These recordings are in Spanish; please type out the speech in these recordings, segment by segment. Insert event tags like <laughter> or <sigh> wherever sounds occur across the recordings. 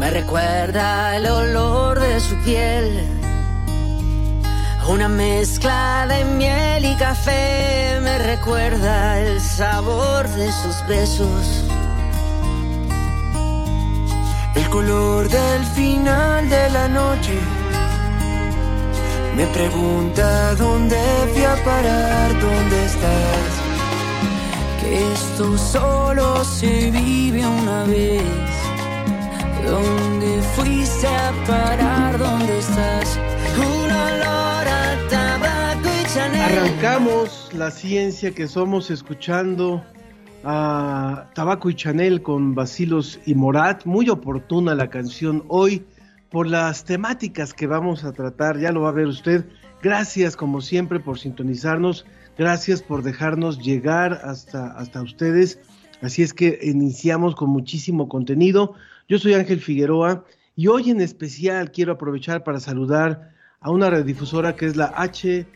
me recuerda el olor de su piel. Una mezcla de miel y café me recuerda el sabor de sus besos. El color del final de la noche me pregunta dónde fui a parar, dónde estás. Que esto solo se vive una vez. ¿Dónde fuiste a parar? ¿Dónde estás? Un olor a tabaco y Chanel. Arrancamos la ciencia que somos escuchando a Tabaco y Chanel con Basilos y Morat. Muy oportuna la canción hoy por las temáticas que vamos a tratar. Ya lo va a ver usted. Gracias como siempre por sintonizarnos. Gracias por dejarnos llegar hasta, hasta ustedes. Así es que iniciamos con muchísimo contenido. Yo soy Ángel Figueroa y hoy en especial quiero aprovechar para saludar a una radiodifusora que es la H,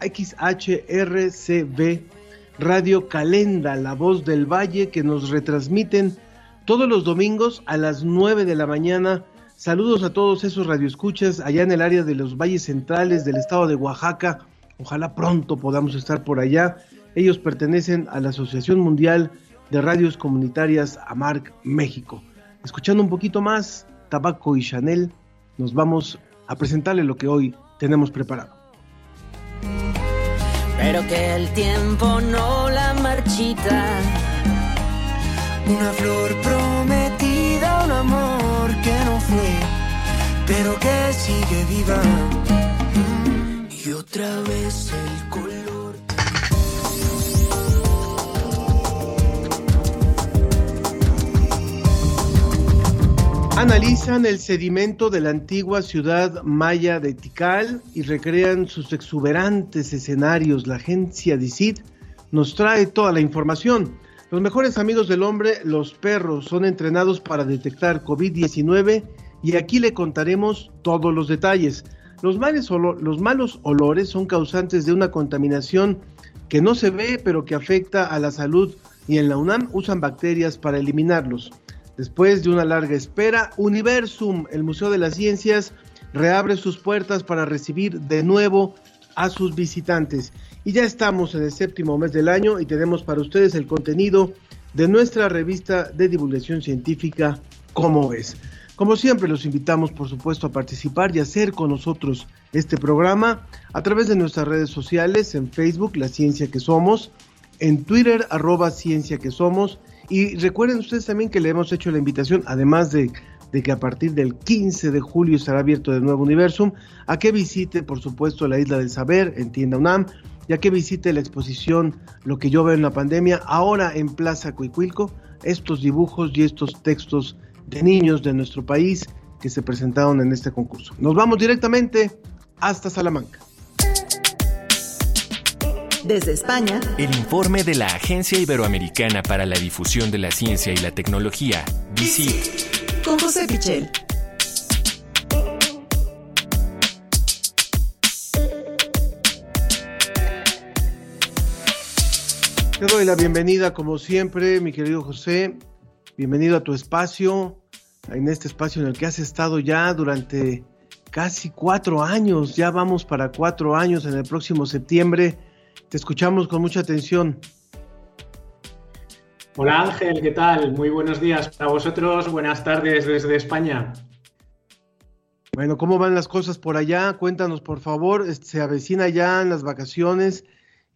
XHRCB Radio Calenda, La Voz del Valle, que nos retransmiten todos los domingos a las 9 de la mañana. Saludos a todos esos radioescuchas allá en el área de los valles centrales del estado de Oaxaca. Ojalá pronto podamos estar por allá. Ellos pertenecen a la Asociación Mundial de Radios Comunitarias AMARC México. Escuchando un poquito más, Tabaco y Chanel, nos vamos a presentarle lo que hoy tenemos preparado. Pero que el tiempo no la marchita. Una flor prometida, un amor que no fue, pero que sigue viva. Y otra vez el color. Analizan el sedimento de la antigua ciudad maya de Tikal y recrean sus exuberantes escenarios. La agencia DICIT nos trae toda la información. Los mejores amigos del hombre, los perros, son entrenados para detectar COVID-19 y aquí le contaremos todos los detalles. Los, los malos olores son causantes de una contaminación que no se ve pero que afecta a la salud y en la UNAM usan bacterias para eliminarlos. Después de una larga espera, Universum, el Museo de las Ciencias, reabre sus puertas para recibir de nuevo a sus visitantes. Y ya estamos en el séptimo mes del año y tenemos para ustedes el contenido de nuestra revista de divulgación científica, ¿Cómo es? Como siempre, los invitamos, por supuesto, a participar y hacer con nosotros este programa a través de nuestras redes sociales, en Facebook, La Ciencia que Somos, en Twitter, arroba Ciencia que Somos, y recuerden ustedes también que le hemos hecho la invitación, además de, que a partir del 15 de julio estará abierto de nuevo Universum, a que visite, por supuesto, la Isla del Saber en Tienda UNAM, y a que visite la exposición Lo que yo veo en la pandemia, ahora en Plaza Cuicuilco, estos dibujos y estos textos de niños de nuestro país que se presentaron en este concurso. Nos vamos directamente hasta Salamanca. Desde España, El informe de la Agencia Iberoamericana para la Difusión de la Ciencia y la Tecnología, DICIT. con José Pichel. Te doy la bienvenida, como siempre, mi querido José. Bienvenido a tu espacio, en este espacio en el que has estado ya durante casi cuatro años. Ya vamos para cuatro años en el próximo septiembre. Te escuchamos con mucha atención. Hola Ángel, ¿qué tal? Muy buenos días para vosotros, buenas tardes desde España. Bueno, ¿cómo van las cosas por allá? Cuéntanos, por favor. Este, Se avecina ya en las vacaciones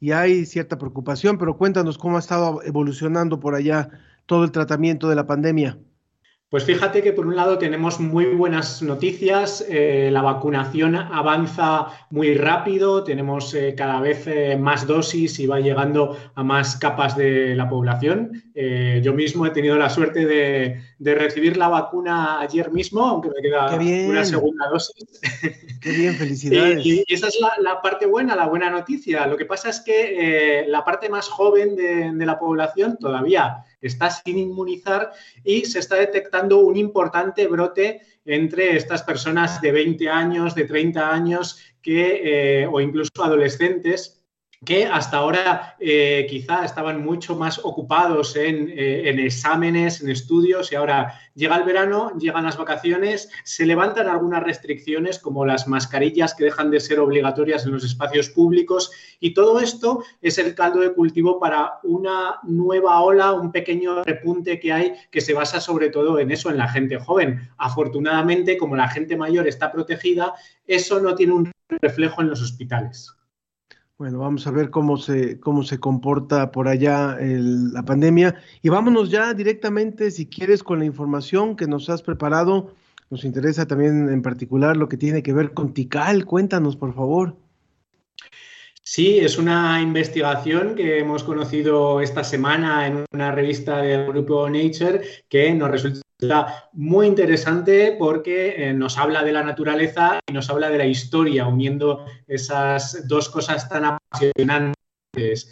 y hay cierta preocupación, pero cuéntanos cómo ha estado evolucionando por allá todo el tratamiento de la pandemia. Pues fíjate que por un lado tenemos muy buenas noticias, eh, la vacunación avanza muy rápido, tenemos eh, cada vez eh, más dosis y va llegando a más capas de la población. yo mismo he tenido la suerte de, recibir la vacuna ayer mismo, aunque me queda una segunda dosis. <laughs> Qué bien, felicidades. y, esa es la, parte buena, la buena noticia. Lo que pasa es que la parte más joven de la población todavía está sin inmunizar y se está detectando un importante brote entre estas personas de 20 años, de 30 años que, eh, o incluso adolescentes que hasta ahora eh, quizá estaban mucho más ocupados eh, en, exámenes, en estudios, y ahora llega el verano, llegan las vacaciones, se levantan algunas restricciones como las mascarillas que dejan de ser obligatorias en los espacios públicos, y todo esto es el caldo de cultivo para una nueva ola, un pequeño repunte que hay que se basa sobre todo en eso, en la gente joven. Afortunadamente, como la gente mayor está protegida, eso no tiene un reflejo en los hospitales. Bueno, vamos a ver cómo se, cómo se comporta por allá la pandemia. Y vámonos ya directamente, si quieres, con la información que nos has preparado. Nos interesa también en particular lo que tiene que ver con Tikal. Cuéntanos, por favor. Sí, es una investigación que hemos conocido esta semana en una revista del grupo Nature que nos resulta muy interesante porque eh, nos habla de la naturaleza y nos habla de la historia, uniendo esas dos cosas tan apasionantes.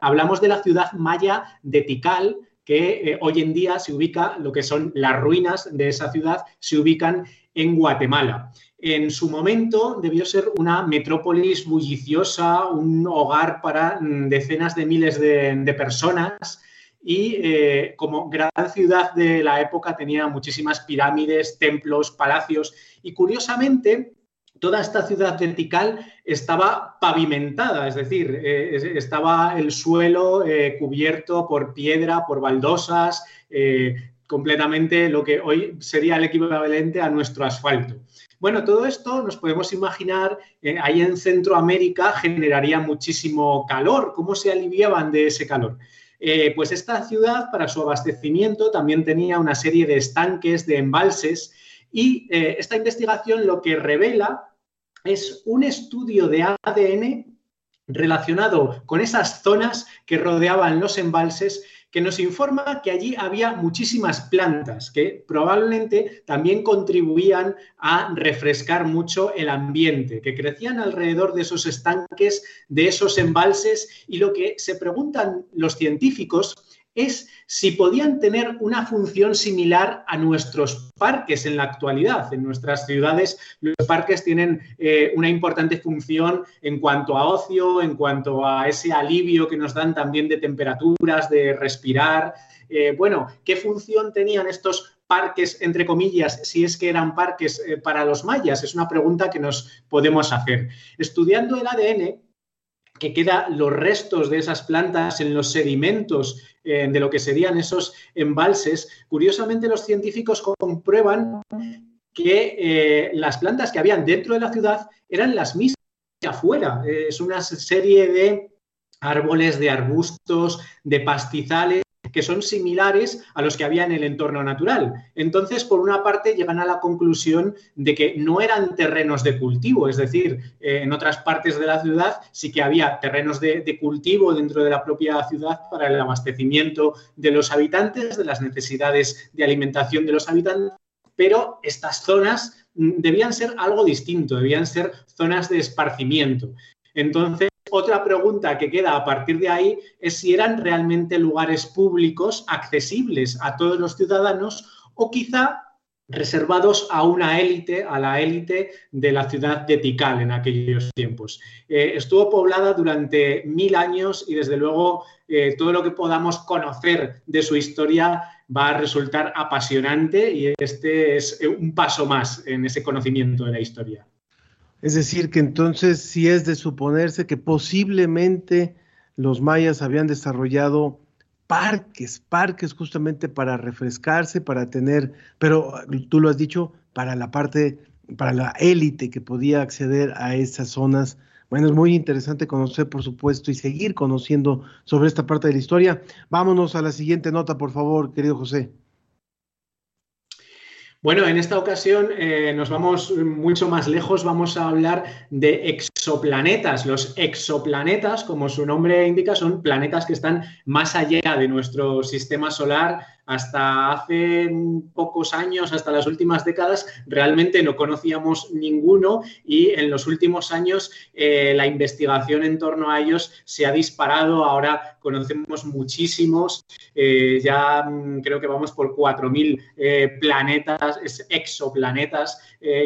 Hablamos de la ciudad maya de Tikal, que eh, hoy en día se ubica, lo que son las ruinas de esa ciudad, se ubican en Guatemala. En su momento debió ser una metrópolis bulliciosa, un hogar para mm, decenas de miles de personas y eh, como gran ciudad de la época tenía muchísimas pirámides, templos, palacios y curiosamente toda esta ciudad vertical estaba pavimentada, es decir, eh, estaba el suelo eh, cubierto por piedra, por baldosas, completamente lo que hoy sería el equivalente a nuestro asfalto. Bueno, todo esto nos podemos imaginar, ahí en Centroamérica generaría muchísimo calor. ¿Cómo se aliviaban de ese calor? Eh, pues esta ciudad, para su abastecimiento, también tenía una serie de estanques, de embalses, y eh, esta investigación lo que revela es un estudio de ADN relacionado con esas zonas que rodeaban los embalses que nos informa que allí había muchísimas plantas que probablemente también contribuían a refrescar mucho el ambiente, que crecían alrededor de esos estanques, de esos embalses y lo que se preguntan los científicos es si podían tener una función similar a nuestros parques en la actualidad. En nuestras ciudades los parques tienen eh, una importante función en cuanto a ocio, en cuanto a ese alivio que nos dan también de temperaturas, de respirar. Eh, bueno, ¿qué función tenían estos parques, entre comillas, si es que eran parques eh, para los mayas? Es una pregunta que nos podemos hacer. Estudiando el ADN, que quedan los restos de esas plantas en los sedimentos eh, de lo que serían esos embalses, curiosamente los científicos comprueban que eh, las plantas que habían dentro de la ciudad eran las mismas que afuera. es una serie de árboles, de arbustos, de pastizales que son similares a los que había en el entorno natural. Entonces, por una parte, llegan a la conclusión de que no eran terrenos de cultivo, es decir, eh, en otras partes de la ciudad sí que había terrenos de, cultivo dentro de la propia ciudad para el abastecimiento de los habitantes, de las necesidades de alimentación de los habitantes, pero estas zonas mm, debían ser algo distinto, debían ser zonas de esparcimiento. Entonces, otra pregunta que queda a partir de ahí es si eran realmente lugares públicos accesibles a todos los ciudadanos o quizá reservados a una élite, a la élite de la ciudad de Tikal en aquellos tiempos. Eh, estuvo poblada durante mil años y desde luego eh, todo lo que podamos conocer de su historia va a resultar apasionante y este es un paso más en ese conocimiento de la historia. Es decir, que entonces sí es de suponerse que posiblemente los mayas habían desarrollado parques, parques justamente para refrescarse, para tener, pero tú lo has dicho, para la parte, para la élite que podía acceder a esas zonas. Bueno, es muy interesante conocer, por supuesto, y seguir conociendo sobre esta parte de la historia. Vámonos a la siguiente nota, por favor, querido José. Bueno, en esta ocasión eh, nos vamos mucho más lejos, vamos a hablar de exoplanetas. Los exoplanetas, como su nombre indica, son planetas que están más allá de nuestro sistema solar hasta hace pocos años, hasta las últimas décadas, realmente no conocíamos ninguno y en los últimos años eh, la investigación en torno a ellos se ha disparado. Ahora conocemos muchísimos, eh, ya mm, creo que vamos por 4.000 eh, planetas, exoplanetas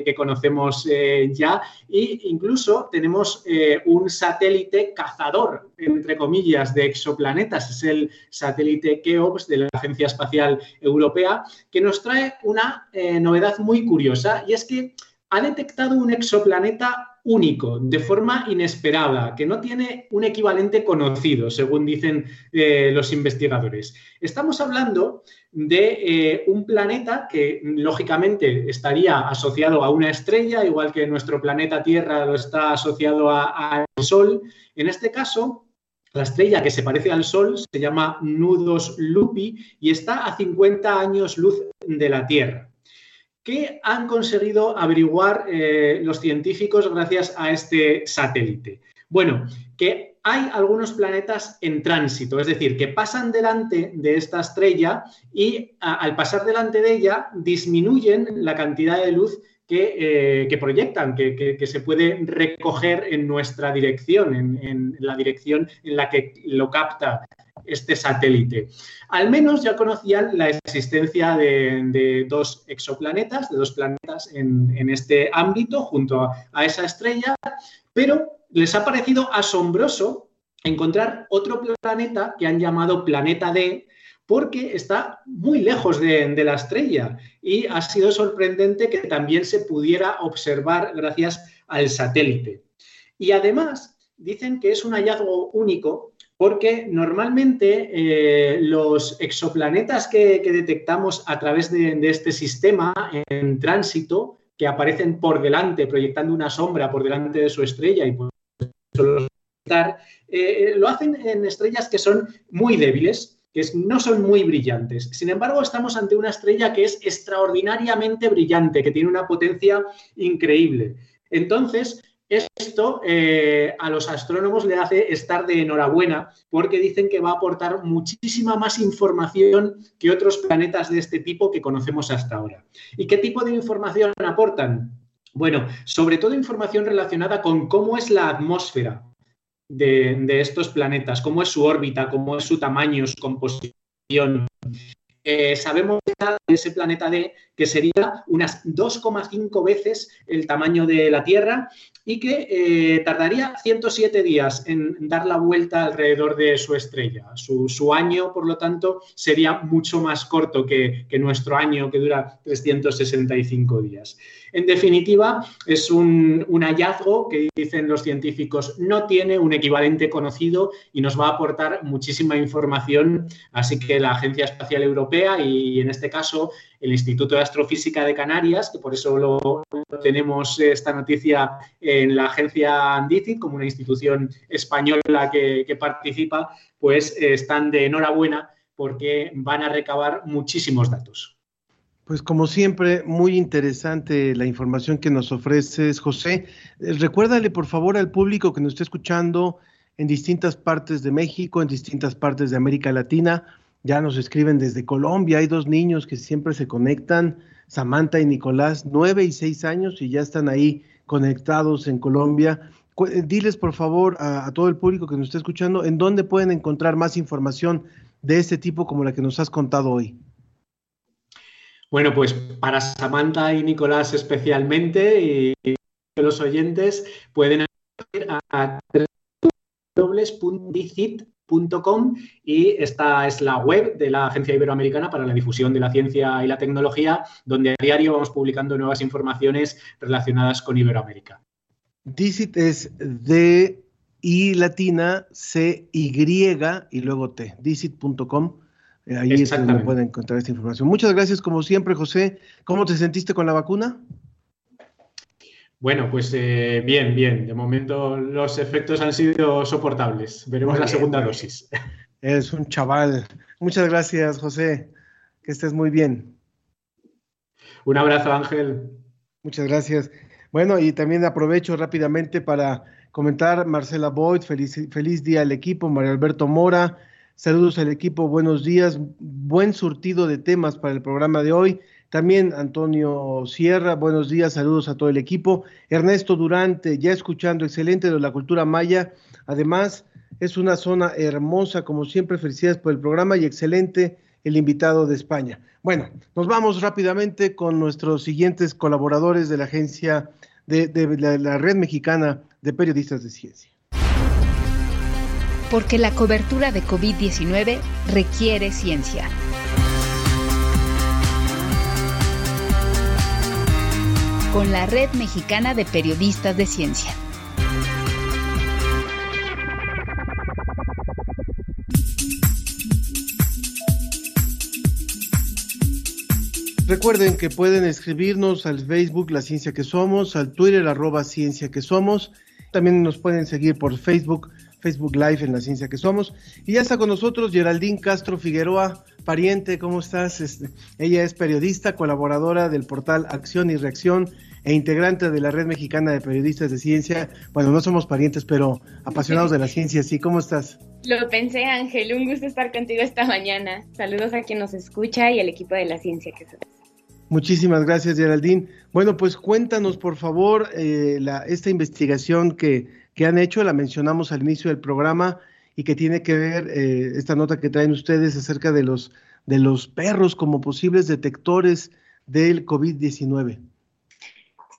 que conocemos ya e incluso tenemos un satélite cazador, entre comillas, de exoplanetas. Es el satélite KEOPS de la Agencia Espacial Europea, que nos trae una eh, novedad muy curiosa y es que ha detectado un exoplaneta único, de forma inesperada, que no tiene un equivalente conocido, según dicen eh, los investigadores. Estamos hablando de eh, un planeta que lógicamente estaría asociado a una estrella, igual que nuestro planeta Tierra lo está asociado al Sol. En este caso, la estrella que se parece al Sol se llama Nudos Lupi y está a 50 años luz de la Tierra. ¿Qué han conseguido averiguar eh, los científicos gracias a este satélite? Bueno, que hay algunos planetas en tránsito, es decir, que pasan delante de esta estrella y al pasar delante de ella disminuyen la cantidad de luz que, eh, proyectan, que, se puede recoger en nuestra dirección, en, la dirección en la que lo capta este satélite. Al menos ya conocían la existencia de, dos exoplanetas, de dos planetas en, este ámbito junto a, esa estrella, pero les ha parecido asombroso encontrar otro planeta que han llamado Planeta D, porque está muy lejos de, la estrella y ha sido sorprendente que también se pudiera observar gracias al satélite. Y además dicen que es un hallazgo único porque normalmente eh, los exoplanetas que, detectamos a través de, este sistema en tránsito, que aparecen por delante, proyectando una sombra por delante de su estrella y por eh, lo hacen en estrellas que son muy débiles, que no son muy brillantes. Sin embargo, estamos ante una estrella que es extraordinariamente brillante, que tiene una potencia increíble. Entonces, esto eh, a los astrónomos le hace estar de enhorabuena porque dicen que va a aportar muchísima más información que otros planetas de este tipo que conocemos hasta ahora. ¿Y qué tipo de información aportan? Bueno, sobre todo información relacionada con cómo es la atmósfera, de, estos planetas, cómo es su órbita, cómo es su tamaño, su composición. Eh, sabemos de ese planeta D que sería unas 2,5 veces el tamaño de la Tierra y que eh, tardaría 107 días en dar la vuelta alrededor de su estrella. Su, año, por lo tanto, sería mucho más corto que, nuestro año, que dura 365 días. En definitiva, es un, hallazgo que dicen los científicos no tiene un equivalente conocido y nos va a aportar muchísima información. Así que la Agencia Espacial Europea y en este caso el Instituto de Astrofísica de Canarias, que por eso lo, tenemos esta noticia en la agencia Andicit como una institución española que, participa, pues eh, están de enhorabuena porque van a recabar muchísimos datos. Pues como siempre, muy interesante la información que nos ofreces, José. Eh, recuérdale por favor al público que nos está escuchando en distintas partes de México, en distintas partes de América Latina, ya nos escriben desde Colombia, hay dos niños que siempre se conectan, Samantha y Nicolás, nueve y seis años y ya están ahí conectados en Colombia. Eh, diles por favor a, todo el público que nos está escuchando en dónde pueden encontrar más información de este tipo como la que nos has contado hoy. Bueno, pues para Samantha y Nicolás especialmente y los oyentes pueden ir a www.dicit y esta es la web de la Agencia Iberoamericana para la Difusión de la Ciencia y la Tecnología, donde a diario vamos publicando nuevas informaciones relacionadas con Iberoamérica. DICIT es D I latina C Y y luego T, dicit.com. Eh, ahí es donde pueden encontrar esta información. Muchas gracias, como siempre, José. ¿Cómo te sentiste con la vacuna? Bueno, pues eh, bien, bien. De momento los efectos han sido soportables. Veremos la segunda dosis. Es un chaval. Muchas gracias, José. Que estés muy bien. Un abrazo, Ángel. Muchas gracias. Bueno, y también aprovecho rápidamente para comentar, Marcela Boyd, feliz, feliz día al equipo, María Alberto Mora, saludos al equipo, buenos días, buen surtido de temas para el programa de hoy. También Antonio Sierra, buenos días, saludos a todo el equipo. Ernesto Durante, ya escuchando, excelente de la cultura maya. Además, es una zona hermosa, como siempre, felicidades por el programa y excelente el invitado de España. Bueno, nos vamos rápidamente con nuestros siguientes colaboradores de la agencia de, la, la Red Mexicana de Periodistas de Ciencia. Porque la cobertura de COVID-19 requiere ciencia. con la Red Mexicana de Periodistas de Ciencia. Recuerden que pueden escribirnos al Facebook La Ciencia que Somos, al Twitter arroba Ciencia que Somos. También nos pueden seguir por Facebook, Facebook Live en La Ciencia que Somos. Y ya está con nosotros Geraldine Castro Figueroa, pariente, ¿cómo estás? Este, ella es periodista, colaboradora del portal Acción y Reacción e integrante de la Red Mexicana de Periodistas de Ciencia. Bueno, no somos parientes, pero apasionados de la ciencia, sí. ¿Cómo estás? Lo pensé, Ángel. Un gusto estar contigo esta mañana. Saludos a quien nos escucha y al equipo de la ciencia que somos. Muchísimas gracias, Geraldine. Bueno, pues cuéntanos, por favor, eh, la, esta investigación que, que, han hecho, la mencionamos al inicio del programa y que tiene que ver eh, esta nota que traen ustedes acerca de los, de los perros como posibles detectores del COVID-19.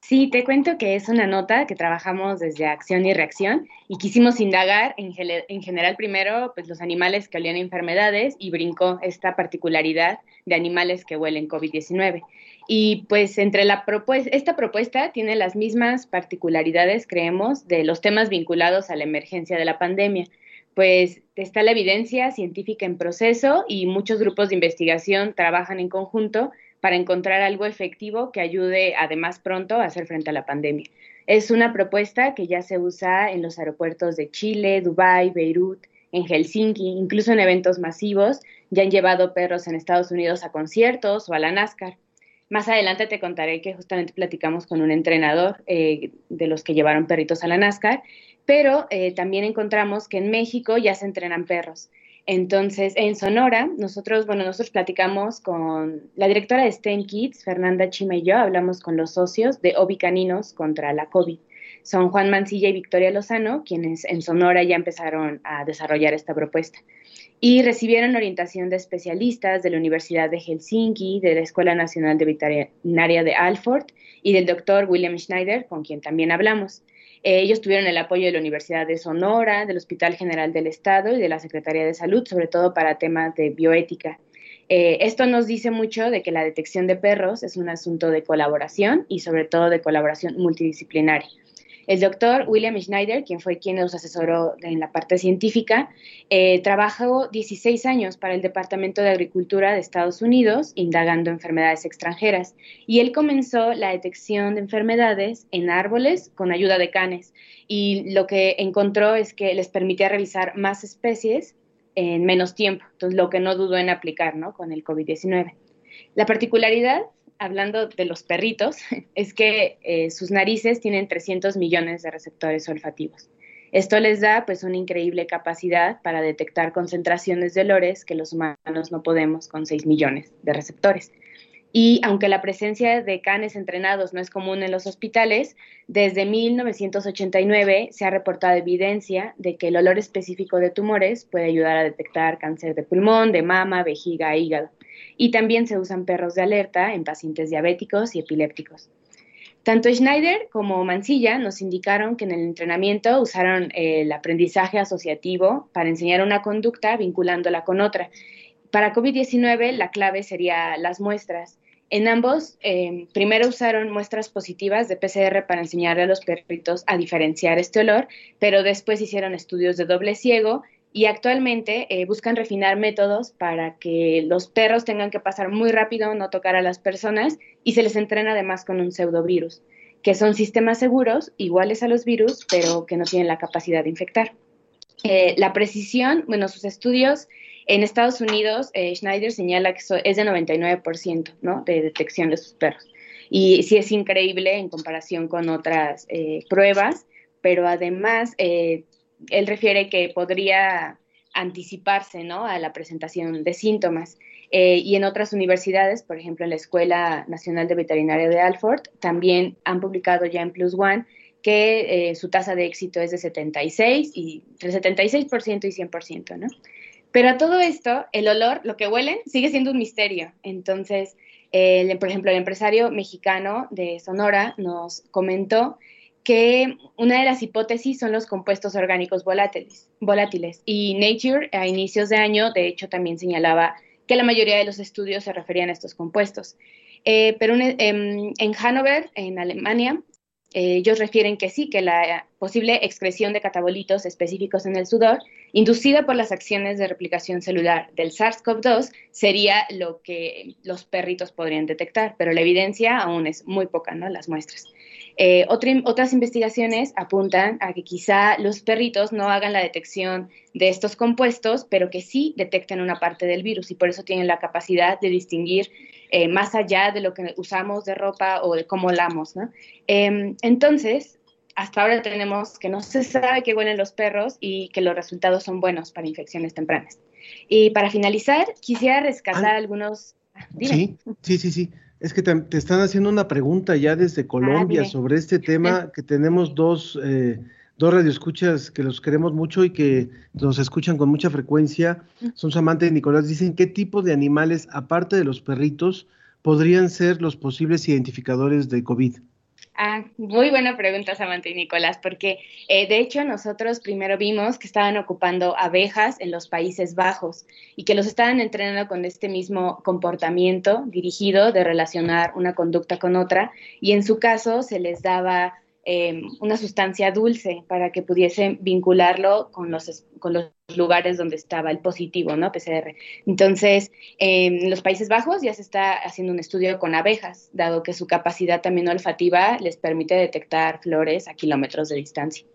Sí, te cuento que es una nota que trabajamos desde Acción y Reacción y quisimos indagar en, en, general primero pues, los animales que olían enfermedades y brincó esta particularidad de animales que huelen COVID-19. Y pues entre la propuesta, esta propuesta tiene las mismas particularidades, creemos, de los temas vinculados a la emergencia de la pandemia. Pues está la evidencia científica en proceso y muchos grupos de investigación trabajan en conjunto para encontrar algo efectivo que ayude además pronto a hacer frente a la pandemia. Es una propuesta que ya se usa en los aeropuertos de Chile, Dubái, Beirut, en Helsinki, incluso en eventos masivos, ya han llevado perros en Estados Unidos a conciertos o a la NASCAR. Más adelante te contaré que justamente platicamos con un entrenador eh, de los que llevaron perritos a la NASCAR, pero eh, también encontramos que en México ya se entrenan perros. Entonces, en Sonora, nosotros, bueno, nosotros platicamos con la directora de STEM Kids, Fernanda Chima y yo, hablamos con los socios de Obi Caninos contra la COVID. Son Juan Mancilla y Victoria Lozano, quienes en Sonora ya empezaron a desarrollar esta propuesta. Y recibieron orientación de especialistas de la Universidad de Helsinki, de la Escuela Nacional de Veterinaria de Alford y del doctor William Schneider, con quien también hablamos. Eh, ellos tuvieron el apoyo de la Universidad de Sonora, del Hospital General del Estado y de la Secretaría de Salud, sobre todo para temas de bioética. Eh, esto nos dice mucho de que la detección de perros es un asunto de colaboración y sobre todo de colaboración multidisciplinaria. El doctor William Schneider, quien fue quien nos asesoró en la parte científica, eh, trabajó 16 años para el Departamento de Agricultura de Estados Unidos, indagando enfermedades extranjeras, y él comenzó la detección de enfermedades en árboles con ayuda de canes, y lo que encontró es que les permitía revisar más especies en menos tiempo, entonces lo que no dudó en aplicar ¿no? con el COVID-19. La particularidad hablando de los perritos, <laughs> es que eh, sus narices tienen 300 millones de receptores olfativos. Esto les da pues una increíble capacidad para detectar concentraciones de olores que los humanos no podemos con 6 millones de receptores. Y aunque la presencia de canes entrenados no es común en los hospitales, desde 1989 se ha reportado evidencia de que el olor específico de tumores puede ayudar a detectar cáncer de pulmón, de mama, vejiga hígado y también se usan perros de alerta en pacientes diabéticos y epilépticos. Tanto Schneider como Mancilla nos indicaron que en el entrenamiento usaron el aprendizaje asociativo para enseñar una conducta vinculándola con otra. Para COVID-19 la clave sería las muestras. En ambos, eh, primero usaron muestras positivas de PCR para enseñarle a los perritos a diferenciar este olor, pero después hicieron estudios de doble ciego y actualmente eh, buscan refinar métodos para que los perros tengan que pasar muy rápido, no tocar a las personas y se les entrena además con un pseudovirus, que son sistemas seguros, iguales a los virus, pero que no tienen la capacidad de infectar. Eh, la precisión, bueno, sus estudios en Estados Unidos, eh, Schneider señala que es de 99% ¿no? de detección de sus perros. Y sí es increíble en comparación con otras eh, pruebas, pero además eh, él refiere que podría anticiparse ¿no? a la presentación de síntomas. Eh, y en otras universidades, por ejemplo en la Escuela Nacional de Veterinaria de Alford, también han publicado ya en Plus One que su tasa de éxito es de 76 y entre 76% y 100%, ¿no? Pero a todo esto, el olor, lo que huelen, sigue siendo un misterio. Entonces, por ejemplo, el empresario mexicano de Sonora nos comentó que una de las hipótesis son los compuestos orgánicos volátiles. Y Nature a inicios de año, de hecho, también señalaba que la mayoría de los estudios se referían a estos compuestos. Eh, pero en, en Hannover, en Alemania, eh, ellos refieren que sí, que la posible excreción de catabolitos específicos en el sudor, inducida por las acciones de replicación celular del SARS-CoV-2, sería lo que los perritos podrían detectar, pero la evidencia aún es muy poca, ¿no? Las muestras. Eh, otras investigaciones apuntan a que quizá los perritos no hagan la detección de estos compuestos, pero que sí detecten una parte del virus y por eso tienen la capacidad de distinguir eh, más allá de lo que usamos de ropa o de cómo lamos, ¿no? Em, entonces, hasta ahora tenemos que no se sabe qué huelen los perros y que los resultados son buenos para infecciones tempranas. Y para finalizar, quisiera rescatar algunos... Ah, sí, sí, sí, sí. Es que te, están haciendo una pregunta ya desde Colombia ah, sobre este tema, <laughs> que tenemos dos, eh, dos radioescuchas que los queremos mucho y que nos escuchan con mucha frecuencia. Son Samantha y Nicolás. Dicen, ¿qué tipo de animales, aparte de los perritos, podrían ser los posibles identificadores de COVID? Ah, muy buena pregunta, Samantha y Nicolás, porque eh, de hecho nosotros primero vimos que estaban ocupando abejas en los Países Bajos y que los estaban entrenando con este mismo comportamiento dirigido de relacionar una conducta con otra y en su caso se les daba Em, una sustancia dulce para que pudiesen vincularlo con los, con los lugares donde estaba el positivo, ¿no? PCR. Entonces, en los Países Bajos ya se está haciendo un estudio con abejas, dado que su capacidad también olfativa les permite detectar flores a kilómetros de distancia.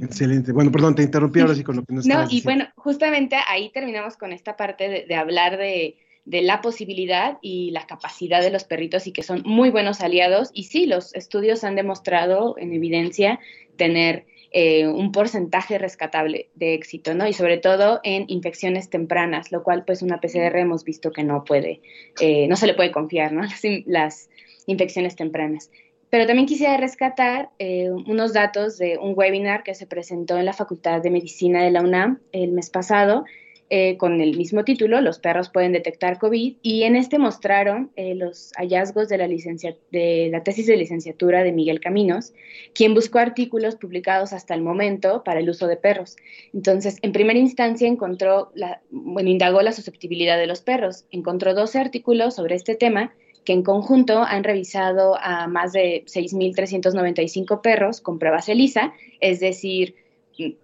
Excelente. Bueno, perdón, te interrumpí ahora sí con lo que nos No, <laughs> y bueno, justamente ahí terminamos con esta parte de hablar de de la posibilidad y la capacidad de los perritos y que son muy buenos aliados. Y sí, los estudios han demostrado en evidencia tener eh, un porcentaje rescatable de éxito, ¿no? Y sobre todo en infecciones tempranas, lo cual pues una PCR hemos visto que no puede, eh, no se le puede confiar, ¿no? <laughs> Las, infecciones tempranas. Pero también quisiera rescatar eh, unos datos de un webinar que se presentó en la Facultad de Medicina de la UNAM el mes pasado, eh, con el mismo título, Los perros pueden detectar COVID, y en este mostraron eh, los hallazgos de la, de la tesis de licenciatura de Miguel Caminos, quien buscó artículos publicados hasta el momento para el uso de perros. Entonces, en primera instancia encontró, la, indagó la susceptibilidad de los perros, encontró 12 artículos sobre este tema que en conjunto han revisado a más de 6.395 perros con pruebas ELISA, es decir,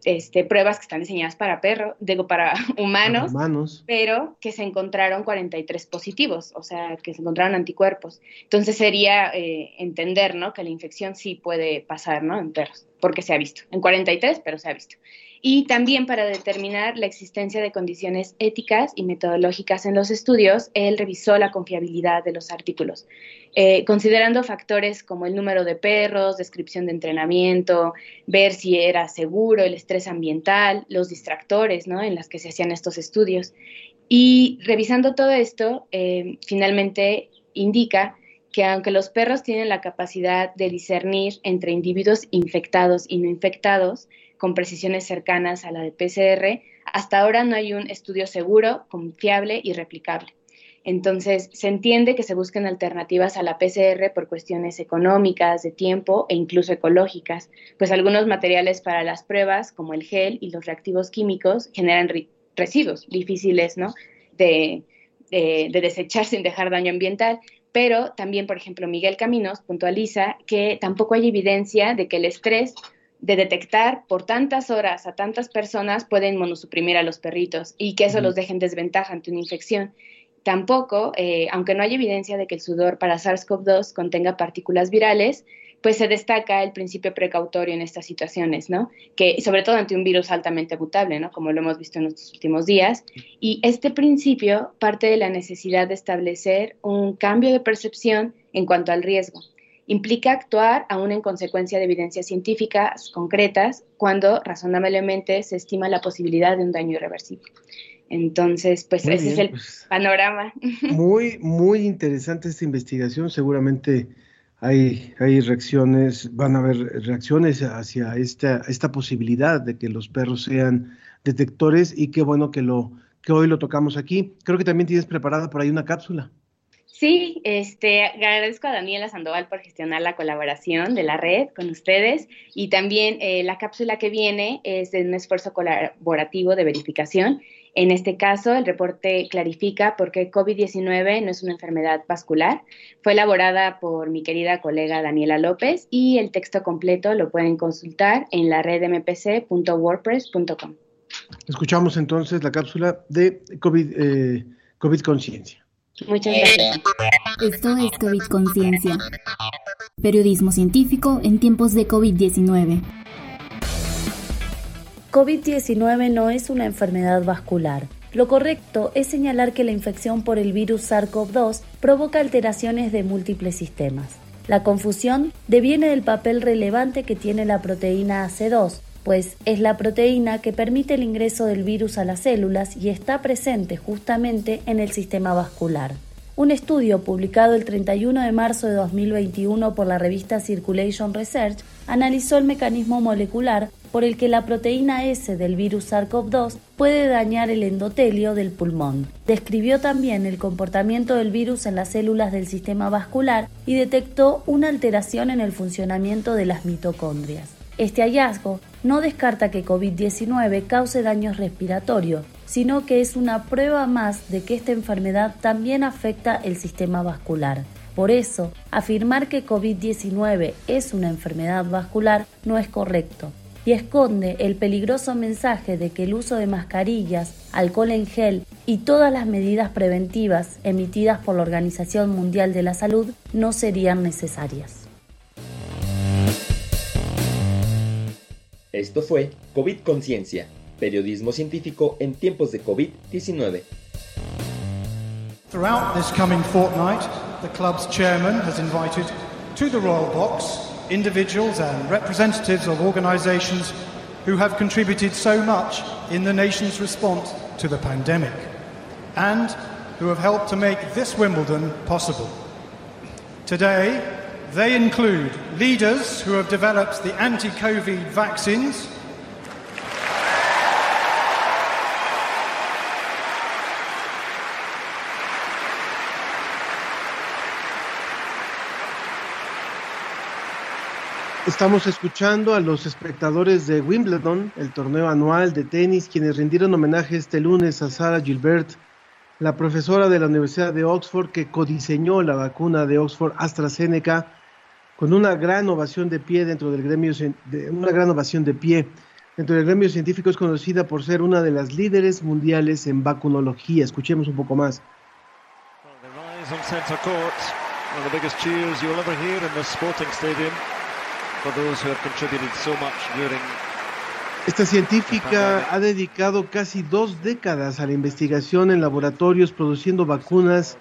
este, pruebas que están diseñadas para perros, digo, <laughs> para humanos, pero que se encontraron 43 positivos, o sea, que se encontraron anticuerpos. Entonces sería eh, entender, ¿no? Que la infección sí puede pasar, ¿no? En perros, porque se ha visto. En 43, pero se ha visto y también para determinar la existencia de condiciones éticas y metodológicas en los estudios, él revisó la confiabilidad de los artículos, eh, considerando factores como el número de perros, descripción de entrenamiento, ver si era seguro, el estrés ambiental, los distractores ¿no? en las que se hacían estos estudios. Y revisando todo esto, eh, finalmente indica que aunque los perros tienen la capacidad de discernir entre individuos infectados y no infectados, con precisiones cercanas a la de PCR, hasta ahora no hay un estudio seguro, confiable y replicable. Entonces, se entiende que se busquen alternativas a la PCR por cuestiones económicas, de tiempo e incluso ecológicas, pues algunos materiales para las pruebas, como el gel y los reactivos químicos, generan residuos difíciles ¿no? de, de desechar sin dejar daño ambiental, pero también, por ejemplo, Miguel Caminos puntualiza que tampoco hay evidencia de que el estrés de detectar por tantas horas a tantas personas pueden monosuprimir a los perritos y que eso los deje en desventaja ante una infección. Tampoco, eh, aunque no hay evidencia de que el sudor para SARS-CoV-2 contenga partículas virales, pues se destaca el principio precautorio en estas situaciones, ¿no? Que sobre todo ante un virus altamente mutable, ¿no? Como lo hemos visto en estos últimos días. Y este principio parte de la necesidad de establecer un cambio de percepción en cuanto al riesgo. Implica actuar aún en consecuencia de evidencias científicas concretas cuando razonablemente se estima la posibilidad de un daño irreversible. Entonces, pues ese es el pues, panorama. Muy, muy interesante esta investigación. Seguramente hay, hay reacciones, van a haber reacciones hacia esta, esta posibilidad de que los perros sean detectores y qué bueno que, lo, que hoy lo tocamos aquí. Creo que también tienes preparada por ahí una cápsula. Sí, este, agradezco a Daniela Sandoval por gestionar la colaboración de la red con ustedes y también eh, la cápsula que viene es de un esfuerzo colaborativo de verificación en este caso, el reporte clarifica por qué COVID-19 no es una enfermedad vascular. Fue elaborada por mi querida colega Daniela López y el texto completo lo pueden consultar en la red mpc.wordpress.com. Escuchamos entonces la cápsula de COVID, eh, COVID Conciencia. Muchas gracias. Esto es COVID Conciencia. Periodismo científico en tiempos de COVID-19. COVID-19 no es una enfermedad vascular. Lo correcto es señalar que la infección por el virus SARS-CoV-2 provoca alteraciones de múltiples sistemas. La confusión deviene del papel relevante que tiene la proteína AC2, pues es la proteína que permite el ingreso del virus a las células y está presente justamente en el sistema vascular. Un estudio publicado el 31 de marzo de 2021 por la revista Circulation Research analizó el mecanismo molecular por el que la proteína S del virus SARS-CoV-2 puede dañar el endotelio del pulmón. Describió también el comportamiento del virus en las células del sistema vascular y detectó una alteración en el funcionamiento de las mitocondrias. Este hallazgo no descarta que COVID-19 cause daños respiratorios, sino que es una prueba más de que esta enfermedad también afecta el sistema vascular. Por eso, afirmar que COVID-19 es una enfermedad vascular no es correcto y esconde el peligroso mensaje de que el uso de mascarillas, alcohol en gel y todas las medidas preventivas emitidas por la Organización Mundial de la Salud no serían necesarias. Esto fue COVID Conciencia periodismo científico en tiempos de COVID-19. The club's chairman has invited to the Royal Box individuals and representatives of organisations who have contributed so much in the nation's response to the pandemic and who have helped to make this Wimbledon possible. Today, they include leaders who have developed the anti COVID vaccines Estamos escuchando a los espectadores de Wimbledon, el torneo anual de tenis, quienes rindieron homenaje este lunes a Sarah Gilbert, la profesora de la Universidad de Oxford que codiseñó la vacuna de Oxford AstraZeneca con una gran ovación de pie dentro del gremio de, una gran ovación de pie dentro del gremio científico es conocida por ser una de las líderes mundiales en vacunología. Escuchemos un poco más. Esta científica ha dedicado casi dos décadas a la investigación en laboratorios produciendo vacunas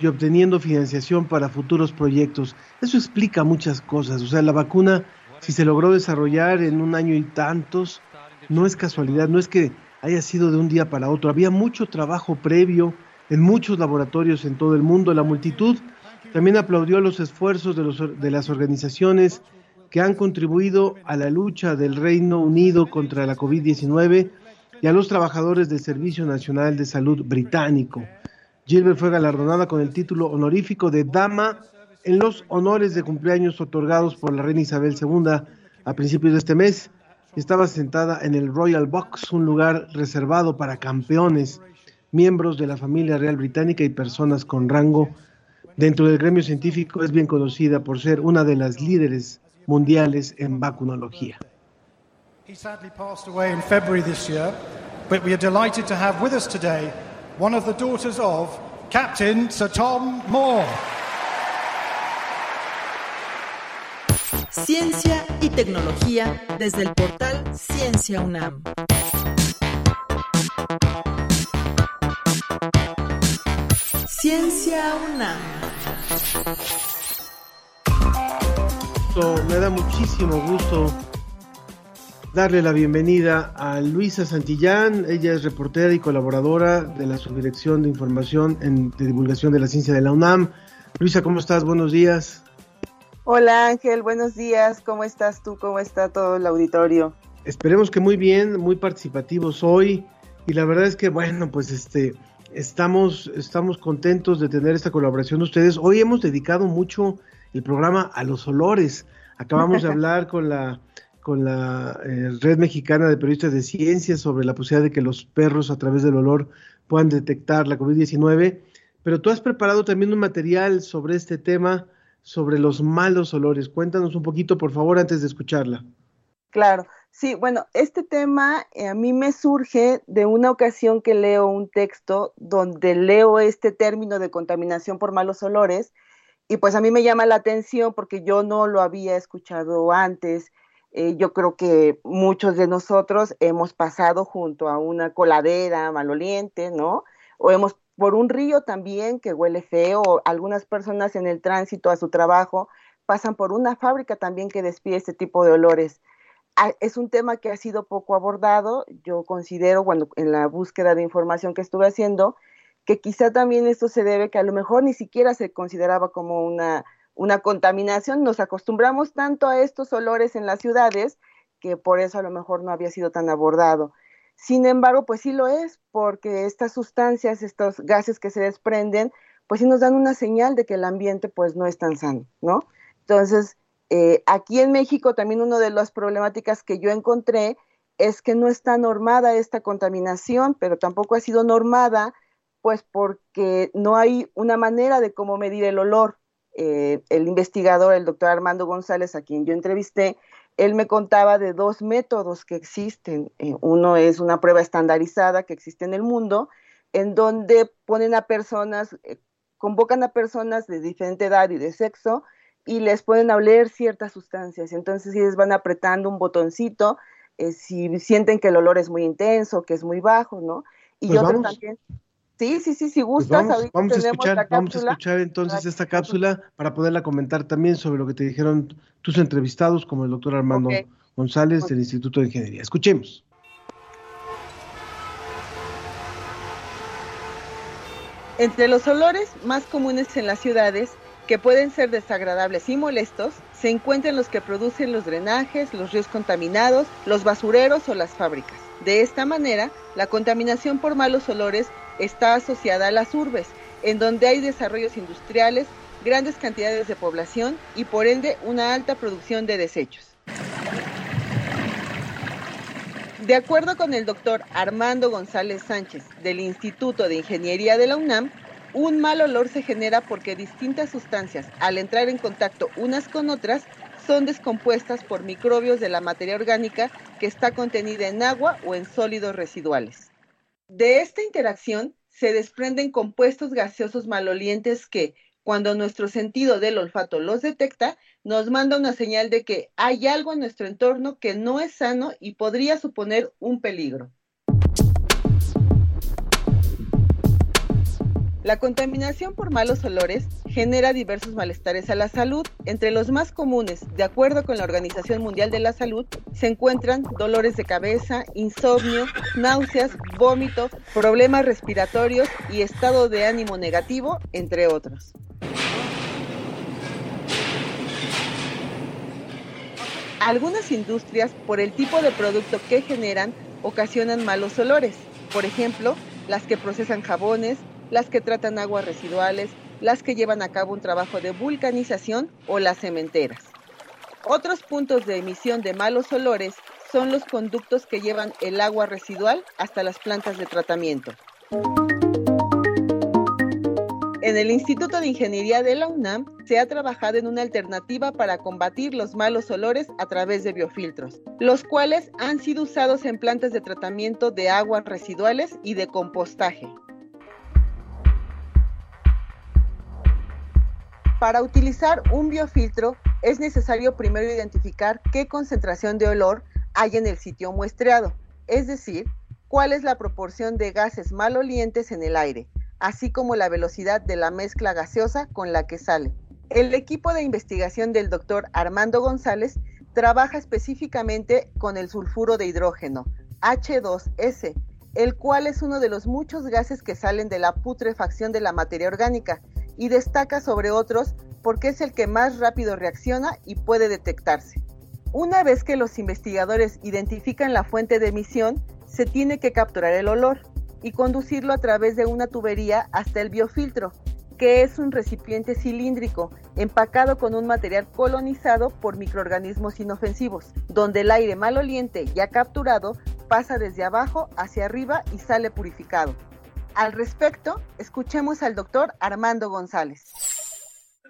y obteniendo financiación para futuros proyectos. Eso explica muchas cosas. O sea, la vacuna, si se logró desarrollar en un año y tantos, no es casualidad, no es que haya sido de un día para otro. Había mucho trabajo previo en muchos laboratorios en todo el mundo. La multitud también aplaudió los esfuerzos de, los, de las organizaciones que han contribuido a la lucha del Reino Unido contra la COVID-19 y a los trabajadores del Servicio Nacional de Salud británico. Gilbert fue galardonada con el título honorífico de Dama en los honores de cumpleaños otorgados por la reina Isabel II a principios de este mes. Estaba sentada en el Royal Box, un lugar reservado para campeones, miembros de la familia real británica y personas con rango. Dentro del gremio científico es bien conocida por ser una de las líderes mundiales en vacunología. He sadly passed away in February this year, but we are delighted to have with us today one of the daughters of Captain Sir Tom Moore. Ciencia y tecnología desde el portal Ciencia UNAM. Ciencia UNAM. Me da muchísimo gusto darle la bienvenida a Luisa Santillán. Ella es reportera y colaboradora de la Subdirección de Información en, de Divulgación de la Ciencia de la UNAM. Luisa, ¿cómo estás? Buenos días. Hola Ángel, buenos días. ¿Cómo estás tú? ¿Cómo está todo el auditorio? Esperemos que muy bien, muy participativos hoy. Y la verdad es que, bueno, pues este, estamos, estamos contentos de tener esta colaboración de ustedes. Hoy hemos dedicado mucho el programa a los olores. Acabamos de <laughs> hablar con la, con la eh, Red Mexicana de Periodistas de Ciencias sobre la posibilidad de que los perros a través del olor puedan detectar la COVID-19. Pero tú has preparado también un material sobre este tema sobre los malos olores. Cuéntanos un poquito, por favor, antes de escucharla. Claro, sí, bueno, este tema eh, a mí me surge de una ocasión que leo un texto donde leo este término de contaminación por malos olores y pues a mí me llama la atención porque yo no lo había escuchado antes. Eh, yo creo que muchos de nosotros hemos pasado junto a una coladera maloliente, ¿no? O hemos por un río también que huele feo, algunas personas en el tránsito a su trabajo pasan por una fábrica también que despide este tipo de olores. Ah, es un tema que ha sido poco abordado, yo considero, cuando en la búsqueda de información que estuve haciendo, que quizá también esto se debe que a lo mejor ni siquiera se consideraba como una, una contaminación, nos acostumbramos tanto a estos olores en las ciudades que por eso a lo mejor no había sido tan abordado. Sin embargo, pues sí lo es, porque estas sustancias, estos gases que se desprenden, pues sí nos dan una señal de que el ambiente pues no es tan sano, ¿no? Entonces, eh, aquí en México también una de las problemáticas que yo encontré es que no está normada esta contaminación, pero tampoco ha sido normada, pues porque no hay una manera de cómo medir el olor. Eh, el investigador, el doctor Armando González, a quien yo entrevisté, él me contaba de dos métodos que existen. Eh, uno es una prueba estandarizada que existe en el mundo, en donde ponen a personas, eh, convocan a personas de diferente edad y de sexo y les pueden oler ciertas sustancias. Entonces ellos van apretando un botoncito eh, si sienten que el olor es muy intenso, que es muy bajo, ¿no? Y pues también Sí, sí, sí, si pues gustas, vamos, vamos, a escuchar, vamos a escuchar entonces esta cápsula para poderla comentar también sobre lo que te dijeron tus entrevistados, como el doctor Armando okay. González del Instituto de Ingeniería. Escuchemos. Entre los olores más comunes en las ciudades, que pueden ser desagradables y molestos, se encuentran los que producen los drenajes, los ríos contaminados, los basureros o las fábricas. De esta manera, la contaminación por malos olores está asociada a las urbes, en donde hay desarrollos industriales, grandes cantidades de población y por ende una alta producción de desechos. De acuerdo con el doctor Armando González Sánchez del Instituto de Ingeniería de la UNAM, un mal olor se genera porque distintas sustancias, al entrar en contacto unas con otras, son descompuestas por microbios de la materia orgánica que está contenida en agua o en sólidos residuales. De esta interacción se desprenden compuestos gaseosos malolientes que, cuando nuestro sentido del olfato los detecta, nos manda una señal de que hay algo en nuestro entorno que no es sano y podría suponer un peligro. La contaminación por malos olores genera diversos malestares a la salud. Entre los más comunes, de acuerdo con la Organización Mundial de la Salud, se encuentran dolores de cabeza, insomnio, náuseas, vómito, problemas respiratorios y estado de ánimo negativo, entre otros. Algunas industrias, por el tipo de producto que generan, ocasionan malos olores. Por ejemplo, las que procesan jabones, las que tratan aguas residuales, las que llevan a cabo un trabajo de vulcanización o las cementeras. Otros puntos de emisión de malos olores son los conductos que llevan el agua residual hasta las plantas de tratamiento. En el Instituto de Ingeniería de la UNAM se ha trabajado en una alternativa para combatir los malos olores a través de biofiltros, los cuales han sido usados en plantas de tratamiento de aguas residuales y de compostaje. Para utilizar un biofiltro es necesario primero identificar qué concentración de olor hay en el sitio muestreado, es decir, cuál es la proporción de gases malolientes en el aire, así como la velocidad de la mezcla gaseosa con la que sale. El equipo de investigación del doctor Armando González trabaja específicamente con el sulfuro de hidrógeno, H2S, el cual es uno de los muchos gases que salen de la putrefacción de la materia orgánica y destaca sobre otros porque es el que más rápido reacciona y puede detectarse. Una vez que los investigadores identifican la fuente de emisión, se tiene que capturar el olor y conducirlo a través de una tubería hasta el biofiltro, que es un recipiente cilíndrico empacado con un material colonizado por microorganismos inofensivos, donde el aire maloliente ya capturado pasa desde abajo hacia arriba y sale purificado. Al respecto, escuchemos al doctor Armando González.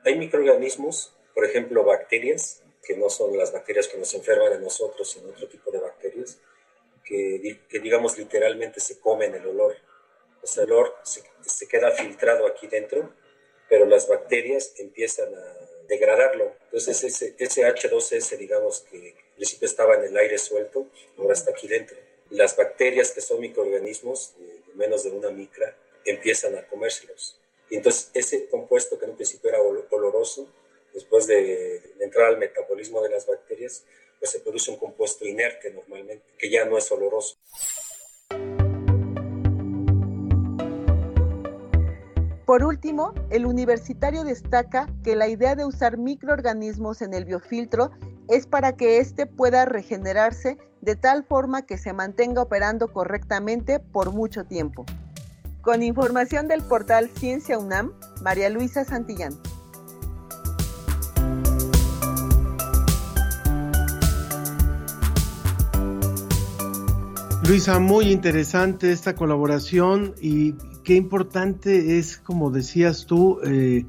Hay microorganismos, por ejemplo bacterias, que no son las bacterias que nos enferman a nosotros, sino otro tipo de bacterias, que, digamos literalmente se comen el olor. Ese olor se, queda filtrado aquí dentro, pero las bacterias empiezan a degradarlo. Entonces ese, ese H2S, digamos que al principio estaba en el aire suelto, ahora está aquí dentro. Las bacterias que son microorganismos, menos de una micra, empiezan a comérselos. Y entonces ese compuesto que en un principio era oloroso, después de, entrar al metabolismo de las bacterias, pues se produce un compuesto inerte normalmente, que ya no es oloroso. Por último, el universitario destaca que la idea de usar microorganismos en el biofiltro es para que éste pueda regenerarse de tal forma que se mantenga operando correctamente por mucho tiempo. Con información del portal Ciencia UNAM, María Luisa Santillán. Luisa, muy interesante esta colaboración y qué importante es, como decías tú, eh,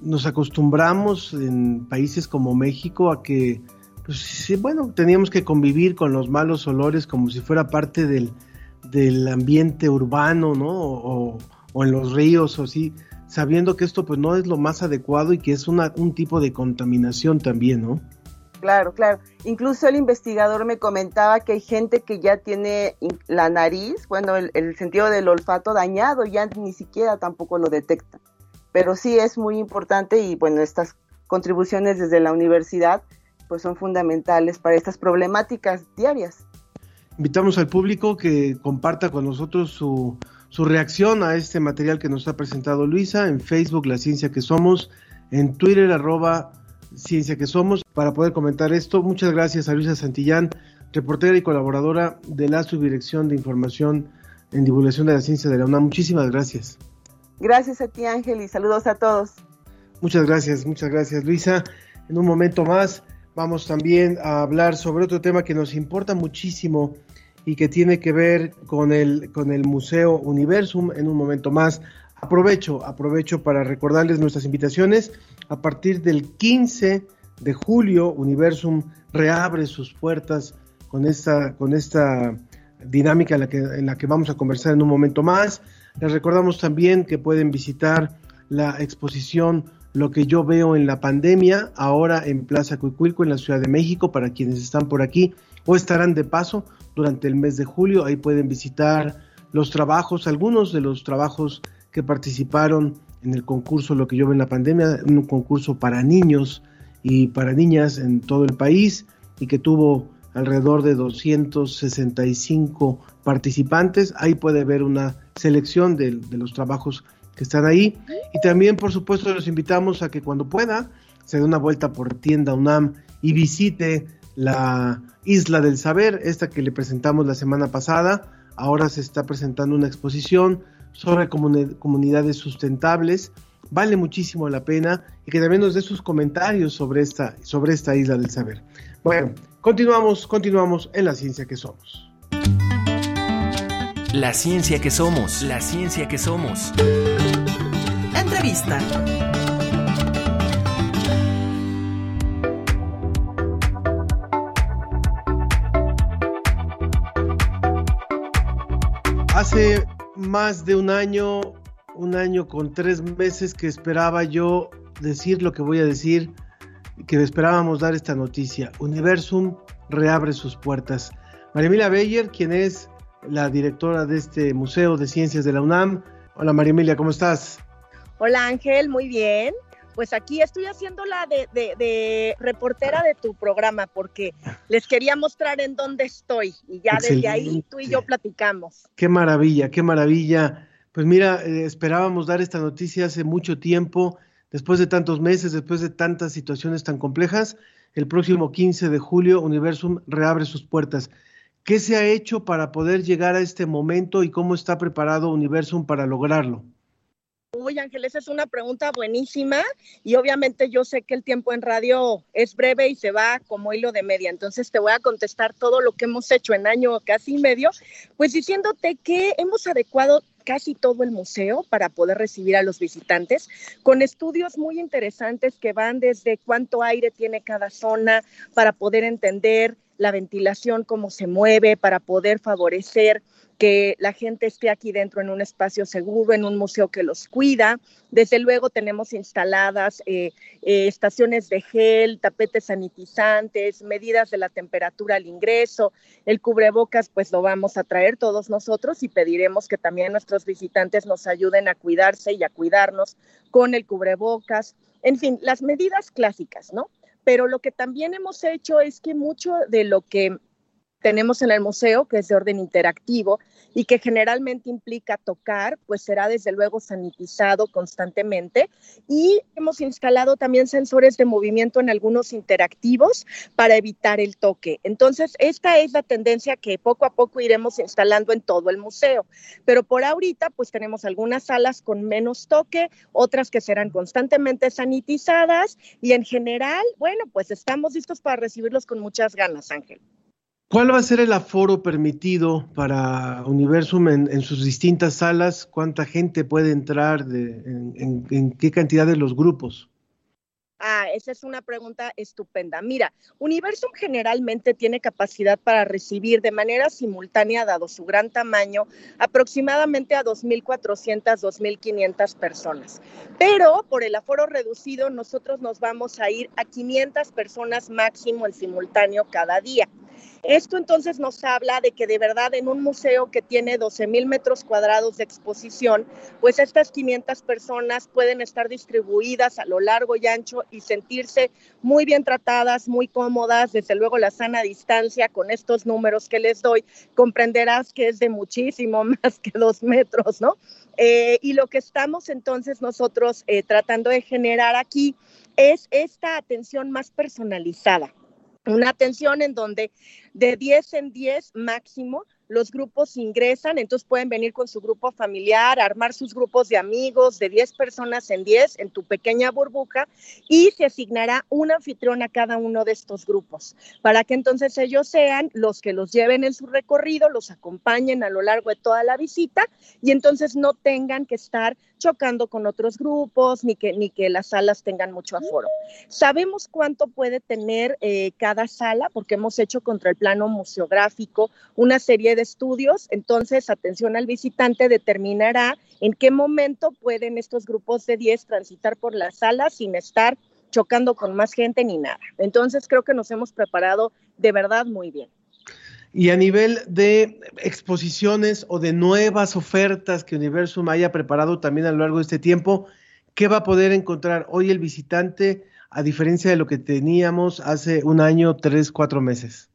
nos acostumbramos en países como México a que, pues bueno, teníamos que convivir con los malos olores como si fuera parte del, del ambiente urbano, ¿no? O, en los ríos o así, sabiendo que esto pues no es lo más adecuado y que es una, un tipo de contaminación también, ¿no? Claro, claro. Incluso el investigador me comentaba que hay gente que ya tiene la nariz, bueno, el, el sentido del olfato dañado, ya ni siquiera tampoco lo detecta. Pero sí es muy importante y bueno, estas contribuciones desde la universidad pues son fundamentales para estas problemáticas diarias. Invitamos al público que comparta con nosotros su, su reacción a este material que nos ha presentado Luisa en Facebook, La Ciencia que Somos, en Twitter, arroba Ciencia que Somos, para poder comentar esto. Muchas gracias a Luisa Santillán, reportera y colaboradora de la Subdirección de Información en Divulgación de la Ciencia de la UNAM. Muchísimas gracias. Gracias a ti, Ángel, y saludos a todos. Muchas gracias, muchas gracias, Luisa. En un momento más vamos también a hablar sobre otro tema que nos importa muchísimo y que tiene que ver con el, con el Museo Universum en un momento más. Aprovecho, aprovecho para recordarles nuestras invitaciones. A partir del 15 de julio, Universum reabre sus puertas con esta, con esta dinámica en la, que, en la que vamos a conversar en un momento más. Les recordamos también que pueden visitar la exposición Lo que yo veo en la pandemia, ahora en Plaza Cuicuilco, en la Ciudad de México, para quienes están por aquí o estarán de paso durante el mes de julio. Ahí pueden visitar los trabajos, algunos de los trabajos que participaron en el concurso Lo que yo veo en la pandemia, un concurso para niños y para niñas en todo el país y que tuvo alrededor de 265 participantes. Ahí puede ver una selección de, de, los trabajos que están ahí. Y también, por supuesto, los invitamos a que cuando pueda se dé una vuelta por tienda UNAM y visite la Isla del Saber, esta que le presentamos la semana pasada. Ahora se está presentando una exposición sobre comunidades sustentables. Vale muchísimo la pena y que también nos dé sus comentarios sobre esta, sobre esta Isla del Saber. Bueno, continuamos, continuamos en la ciencia que somos. La ciencia que somos, la ciencia que somos. Hace más de un año, un año con tres meses que esperaba yo decir lo que voy a decir, que esperábamos dar esta noticia. Universum reabre sus puertas. María Emilia Beyer, quien es la directora de este Museo de Ciencias de la UNAM. Hola María Emilia, ¿cómo estás? Hola Ángel, muy bien. Pues aquí estoy haciendo la de, de, reportera de tu programa porque les quería mostrar en dónde estoy y ya desde ahí tú y yo platicamos. Qué maravilla, qué maravilla. Pues mira, eh, esperábamos dar esta noticia hace mucho tiempo, después de tantos meses, después de tantas situaciones tan complejas. El próximo 15 de julio, Universum reabre sus puertas. ¿Qué se ha hecho para poder llegar a este momento y cómo está preparado Universum para lograrlo? Uy, Ángel, esa es una pregunta buenísima y obviamente yo sé que el tiempo en radio es breve y se va como hilo de media, entonces te voy a contestar todo lo que hemos hecho en año casi medio, pues diciéndote que hemos adecuado casi todo el museo para poder recibir a los visitantes, con estudios muy interesantes que van desde cuánto aire tiene cada zona para poder entender la ventilación, cómo se mueve, para poder favorecer que la gente esté aquí dentro en un espacio seguro, en un museo que los cuida. Desde luego tenemos instaladas eh, eh, estaciones de gel, tapetes sanitizantes, medidas de la temperatura al ingreso. El cubrebocas pues lo vamos a traer todos nosotros y pediremos que también nuestros visitantes nos ayuden a cuidarse y a cuidarnos con el cubrebocas. En fin, las medidas clásicas, ¿no? pero lo que también hemos hecho es que mucho de lo que tenemos en el museo, que es de orden interactivo y que generalmente implica tocar, pues será desde luego sanitizado constantemente. Y hemos instalado también sensores de movimiento en algunos interactivos para evitar el toque. Entonces, esta es la tendencia que poco a poco iremos instalando en todo el museo. Pero por ahorita, pues tenemos algunas salas con menos toque, otras que serán constantemente sanitizadas y en general, bueno, pues estamos listos para recibirlos con muchas ganas, Ángel. ¿Cuál va a ser el aforo permitido para Universum en, sus distintas salas? ¿Cuánta gente puede entrar? en, qué cantidad de los grupos? Esa es una pregunta estupenda. Mira, Universum generalmente tiene capacidad para recibir de manera simultánea, dado su gran tamaño, aproximadamente a 2.400, 2.500 personas. Pero por el aforo reducido, nosotros nos vamos a ir a 500 personas máximo en simultáneo cada día. Esto entonces nos habla de que de verdad en un museo que tiene 12 mil metros cuadrados de exposición, pues estas 500 personas pueden estar distribuidas a lo largo y ancho y sentirse muy bien tratadas, muy cómodas, desde luego la sana distancia con estos números que les doy, comprenderás que es de muchísimo <laughs> más que dos metros, ¿no? Eh, y lo que estamos entonces nosotros eh, tratando de generar aquí es esta atención más personalizada una atención en donde de 10 en 10 máximo los grupos ingresan, entonces pueden venir con su grupo familiar, armar sus grupos de amigos de 10 personas en 10 en tu pequeña burbuja y se asignará un anfitrión a cada uno de estos grupos para que entonces ellos sean los que los lleven en su recorrido, los acompañen a lo largo de toda la visita y entonces no tengan que estar chocando con otros grupos ni que, ni que las salas tengan mucho aforo. Sabemos cuánto puede tener eh, cada sala porque hemos hecho contra el plano museográfico una serie de estudios, entonces atención al visitante determinará en qué momento pueden estos grupos de 10 transitar por la sala sin estar chocando con más gente ni nada. Entonces creo que nos hemos preparado de verdad muy bien. Y a nivel de exposiciones o de nuevas ofertas que Universum haya preparado también a lo largo de este tiempo, ¿qué va a poder encontrar hoy el visitante a diferencia de lo que teníamos hace un año, tres, cuatro meses?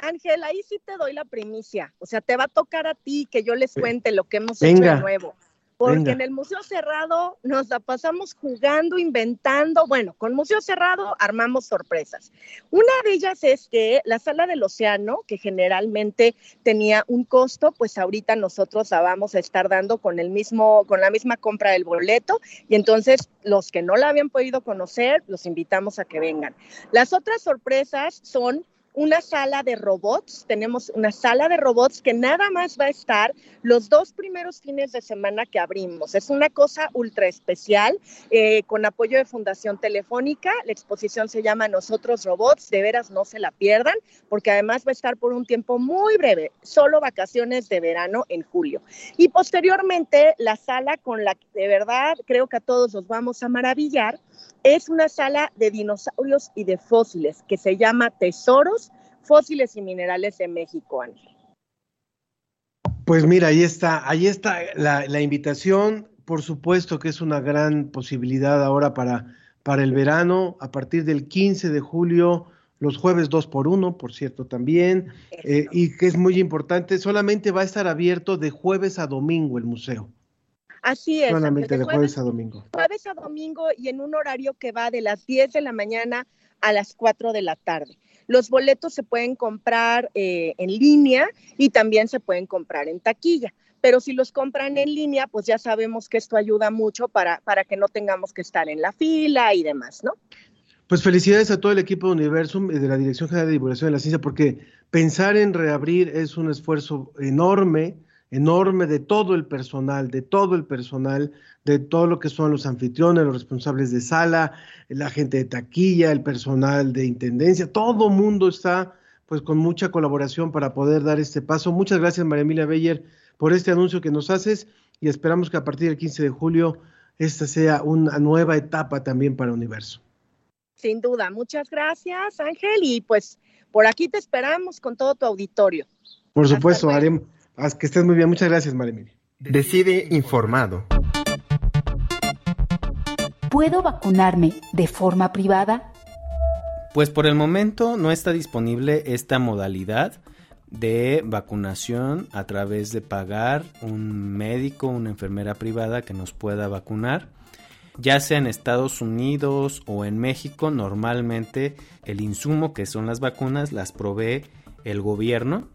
Ángel, ahí sí te doy la primicia. O sea, te va a tocar a ti que yo les cuente lo que hemos hecho de nuevo porque en el museo cerrado nos la pasamos jugando, inventando. Bueno, con museo cerrado armamos sorpresas. Una de ellas es que la sala del océano, que generalmente tenía un costo, pues ahorita nosotros la vamos a estar dando con el mismo, con la misma compra del boleto. Y entonces los que no la habían podido conocer, los invitamos a que vengan. Las otras sorpresas son una sala de robots, tenemos una sala de robots que nada más va a estar los dos primeros fines de semana que abrimos. Es una cosa ultra especial eh, con apoyo de Fundación Telefónica. La exposición se llama Nosotros Robots, de veras no se la pierdan, porque además va a estar por un tiempo muy breve, solo vacaciones de verano en julio. Y posteriormente la sala con la que de verdad creo que a todos nos vamos a maravillar Es una sala de dinosaurios y de fósiles que se llama Tesoros, Fósiles y Minerales de México, Ángel. Pues mira, ahí está, ahí está la, la, invitación. Por supuesto que es una gran posibilidad ahora para, para el verano, a partir del 15 de julio, los jueves 2 por 1 por cierto, también, eh, y que es muy importante, solamente va a estar abierto de jueves a domingo el museo. Así es. Solamente de, jueves, a domingo. Jueves a domingo y en un horario que va de las 10 de la mañana a las 4 de la tarde. Los boletos se pueden comprar eh, en línea y también se pueden comprar en taquilla. Pero si los compran en línea, pues ya sabemos que esto ayuda mucho para, para que no tengamos que estar en la fila y demás, ¿no? Pues felicidades a todo el equipo de Universum y de la Dirección General de Divulgación de la Ciencia, porque pensar en reabrir es un esfuerzo enorme enorme de todo el personal, de todo el personal, de todo lo que son los anfitriones, los responsables de sala, la gente de taquilla, el personal de intendencia, todo mundo está pues con mucha colaboración para poder dar este paso. Muchas gracias María Emilia Beyer por este anuncio que nos haces y esperamos que a partir del 15 de julio esta sea una nueva etapa también para Universo. Sin duda, muchas gracias Ángel y pues por aquí te esperamos con todo tu auditorio. Por supuesto, haremos que estés muy bien. Muchas gracias, María Decide informado. ¿Puedo vacunarme de forma privada? Pues por el momento no está disponible esta modalidad de vacunación a través de pagar un médico, una enfermera privada que nos pueda vacunar. Ya sea en Estados Unidos o en México, normalmente el insumo que son las vacunas las provee el gobierno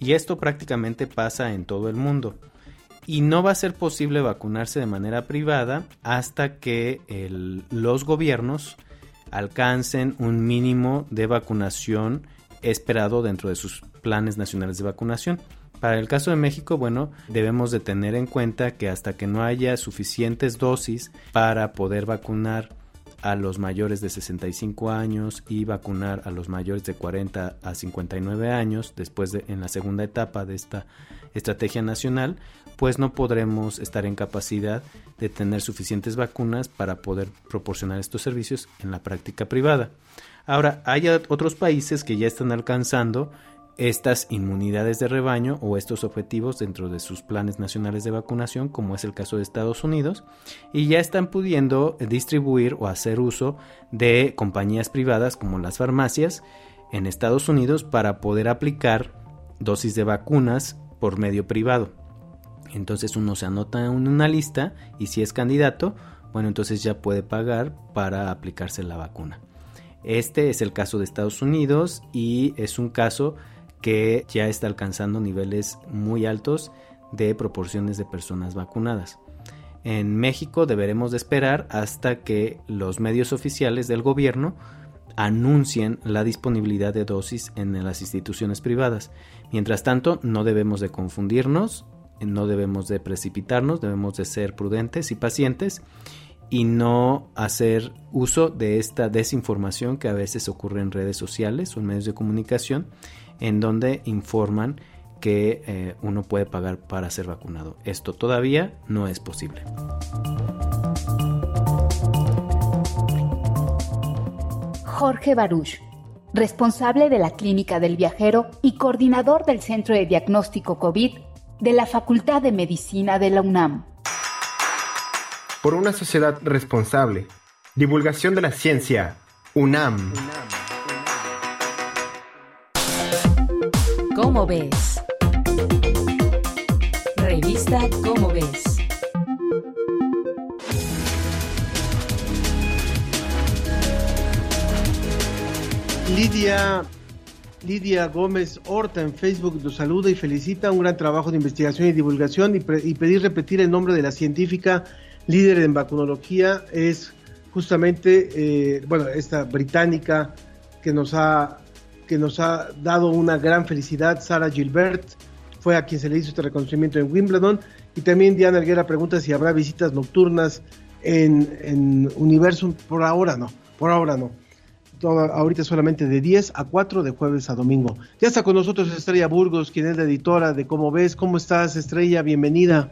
y esto prácticamente pasa en todo el mundo. Y no va a ser posible vacunarse de manera privada hasta que los gobiernos alcancen un mínimo de vacunación esperado dentro de sus planes nacionales de vacunación. Para el caso de México, bueno, debemos de tener en cuenta que hasta que no haya suficientes dosis para poder vacunar a los mayores de 65 años y vacunar a los mayores de 40 a 59 años después de en la segunda etapa de esta estrategia nacional, pues no podremos estar en capacidad de tener suficientes vacunas para poder proporcionar estos servicios en la práctica privada. Ahora, hay otros países que ya están alcanzando estas inmunidades de rebaño o estos objetivos dentro de sus planes nacionales de vacunación, como es el caso de Estados Unidos, y ya están pudiendo distribuir o hacer uso de compañías privadas como las farmacias en Estados Unidos para poder aplicar dosis de vacunas por medio privado. Entonces uno se anota en una lista y si es candidato, bueno, entonces ya puede pagar para aplicarse la vacuna. Este es el caso de Estados Unidos y es un caso que ya está alcanzando niveles muy altos de proporciones de personas vacunadas. En México deberemos de esperar hasta que los medios oficiales del gobierno anuncien la disponibilidad de dosis en las instituciones privadas. Mientras tanto, no debemos de confundirnos, no debemos de precipitarnos, debemos de ser prudentes y pacientes y no hacer uso de esta desinformación que a veces ocurre en redes sociales o en medios de comunicación en donde informan que eh, uno puede pagar para ser vacunado. Esto todavía no es posible. Jorge Baruch, responsable de la Clínica del Viajero y coordinador del Centro de Diagnóstico COVID de la Facultad de Medicina de la UNAM. Por una sociedad responsable. Divulgación de la ciencia. UNAM. ¿Cómo ves? Revista Cómo ves. Lidia, Gómez Horta en Facebook nos saluda y felicita un gran trabajo de investigación y divulgación y, y pedir repetir el nombre de la científica líder en vacunología es justamente, eh, bueno, esta británica que nos ha que nos ha dado una gran felicidad, Sara Gilbert, fue a quien se le hizo este reconocimiento en Wimbledon. Y también Diana Alguera pregunta si habrá visitas nocturnas en, en Universum. Por ahora no, por ahora no. ahorita solamente de 10 a 4 de jueves a domingo. Ya está con nosotros Estrella Burgos, quien es la editora de Cómo ves. ¿Cómo estás, Estrella? Bienvenida.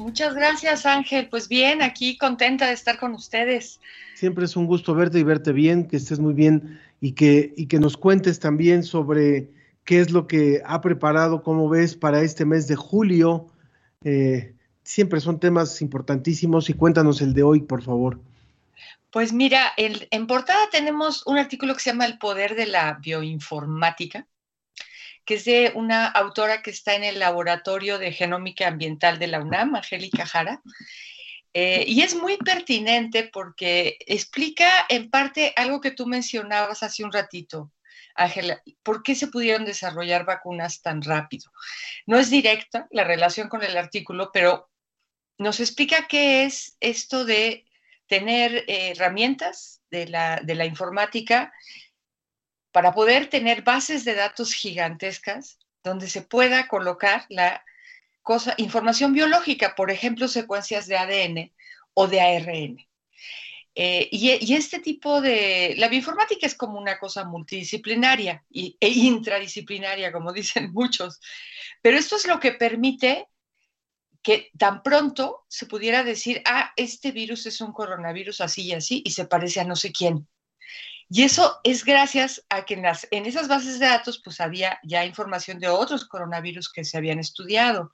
Muchas gracias, Ángel. Pues bien, aquí contenta de estar con ustedes. Siempre es un gusto verte y verte bien, que estés muy bien y que, y que nos cuentes también sobre qué es lo que ha preparado, cómo ves para este mes de julio. Eh, siempre son temas importantísimos y cuéntanos el de hoy, por favor. Pues mira, en portada tenemos un artículo que se llama El poder de la bioinformática que es de una autora que está en el Laboratorio de Genómica Ambiental de la UNAM, Angélica Jara. Eh, y es muy pertinente porque explica en parte algo que tú mencionabas hace un ratito, Ángela, ¿por qué se pudieron desarrollar vacunas tan rápido? No es directa la relación con el artículo, pero nos explica qué es esto de tener eh, herramientas de la, de la informática para poder tener bases de datos gigantescas donde se pueda colocar la cosa, información biológica, por ejemplo, secuencias de ADN o de ARN. Eh, y, este tipo de... La bioinformática es como una cosa multidisciplinaria e intradisciplinaria, como <laughs> dicen muchos, pero esto es lo que permite que tan pronto se pudiera decir, ah, este virus es un coronavirus así y así, y se parece a no sé quién. Y eso es gracias a que en, las, en esas bases de datos pues había ya información de otros coronavirus que se habían estudiado.